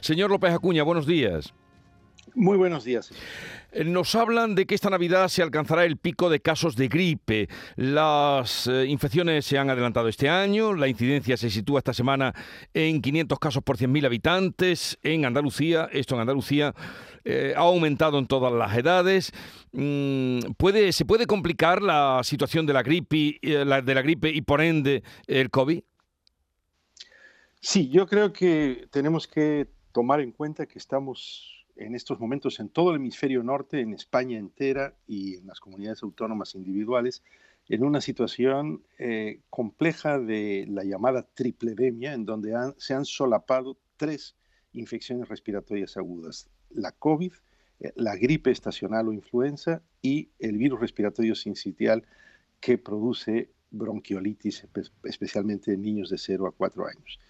Señor López Acuña, buenos días. Muy buenos días. Eh, nos hablan de que esta Navidad se alcanzará el pico de casos de gripe. Las eh, infecciones se han adelantado este año, la incidencia se sitúa esta semana en 500 casos por 100.000 habitantes en Andalucía. Esto en Andalucía eh, ha aumentado en todas las edades. Mm, ¿puede, ¿Se puede complicar la situación de la gripe, de la gripe y por ende el COVID? Sí, yo creo que tenemos que tomar en cuenta que estamos en estos momentos en todo el hemisferio norte, en España entera y en las comunidades autónomas individuales, en una situación eh, compleja de la llamada tripledemia, en donde se han solapado tres infecciones respiratorias agudas, la COVID, eh, la gripe estacional o influenza y el virus respiratorio sincitial que produce bronquiolitis, especialmente en niños de 0 a 4 años.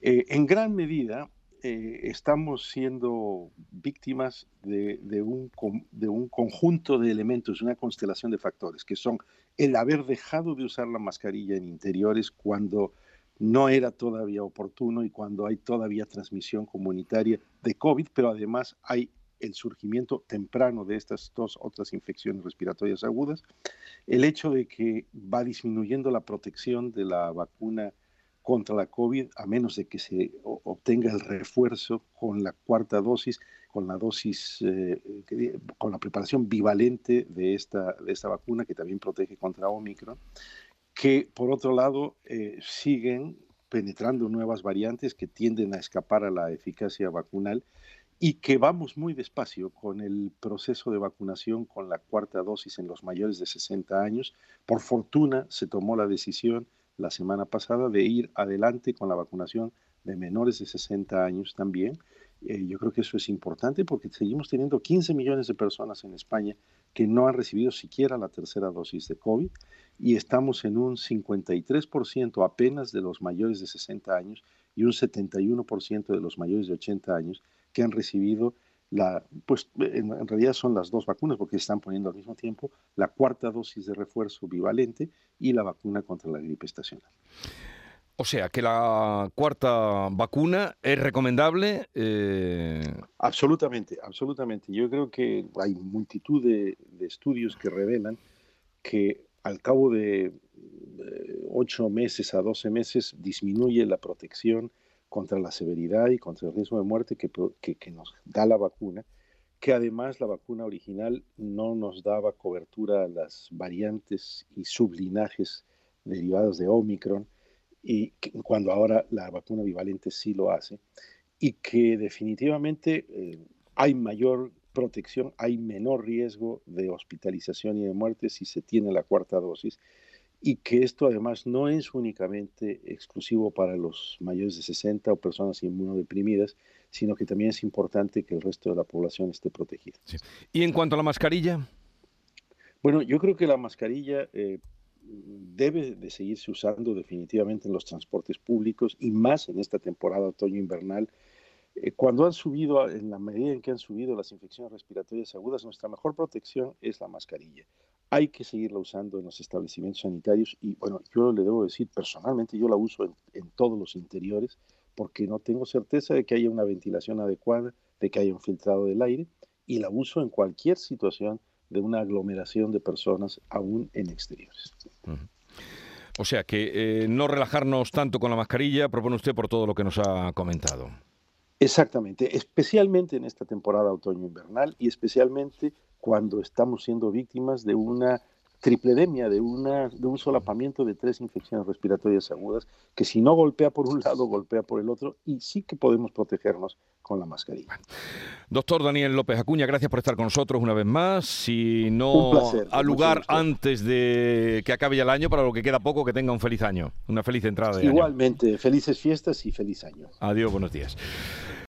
Eh, en gran medida, eh, estamos siendo víctimas de, un, de un conjunto de elementos, una constelación de factores, que son el haber dejado de usar la mascarilla en interiores cuando no era todavía oportuno y cuando hay todavía transmisión comunitaria de COVID, pero además hay el surgimiento temprano de estas dos otras infecciones respiratorias agudas, el hecho de que va disminuyendo la protección de la vacuna contra la COVID, a menos de que se obtenga el refuerzo con la cuarta dosis, con la dosis, eh, con la preparación bivalente de esta, de esta vacuna que también protege contra Omicron, que por otro lado eh, siguen penetrando nuevas variantes que tienden a escapar a la eficacia vacunal y que vamos muy despacio con el proceso de vacunación con la cuarta dosis en los mayores de 60 años. Por fortuna se tomó la decisión la semana pasada de ir adelante con la vacunación de menores de 60 años también. Eh, yo creo que eso es importante porque seguimos teniendo 15 millones de personas en España que no han recibido siquiera la tercera dosis de COVID y estamos en un 53% apenas de los mayores de 60 años y un 71% de los mayores de 80 años que han recibido la, pues en, realidad son las dos vacunas porque se están poniendo al mismo tiempo la cuarta dosis de refuerzo bivalente y la vacuna contra la gripe estacional. O sea, que la cuarta vacuna es recomendable. Eh, absolutamente, absolutamente. Yo creo que hay multitud de, estudios que revelan que al cabo de ocho meses a 12 meses disminuye la protección contra la severidad y contra el riesgo de muerte que, que, nos da la vacuna, que además la vacuna original no nos daba cobertura a las variantes y sublinajes derivados de Omicron, y cuando ahora la vacuna bivalente sí lo hace, y que definitivamente eh, hay mayor protección, hay menor riesgo de hospitalización y de muerte si se tiene la cuarta dosis y que esto además no es únicamente exclusivo para los mayores de 60 o personas inmunodeprimidas, sino que también es importante que el resto de la población esté protegida. ¿Y en cuanto a la mascarilla? Bueno, yo creo que la mascarilla eh, debe de seguirse usando definitivamente en los transportes públicos y más en esta temporada otoño-invernal. Eh, cuando han subido, en la medida en que han subido las infecciones respiratorias agudas, nuestra mejor protección es la mascarilla hay que seguirla usando en los establecimientos sanitarios y bueno, yo le debo decir personalmente, yo la uso en, todos los interiores porque no tengo certeza de que haya una ventilación adecuada, de que haya un filtrado del aire y la uso en cualquier situación de una aglomeración de personas aún en exteriores. O sea que eh, no relajarnos tanto con la mascarilla, propone usted por todo lo que nos ha comentado. Exactamente, especialmente en esta temporada otoño-invernal y especialmente cuando estamos siendo víctimas de una tripledemia, de, una, de un solapamiento de tres infecciones respiratorias agudas, que si no golpea por un lado, golpea por el otro, y sí que podemos protegernos con la mascarilla. Doctor Daniel López Acuña, gracias por estar con nosotros una vez más. Si no a lugar antes de que acabe ya el año, para lo que queda poco, que tenga un feliz año, una feliz entrada de Igualmente, felices fiestas y feliz año. Adiós, buenos días.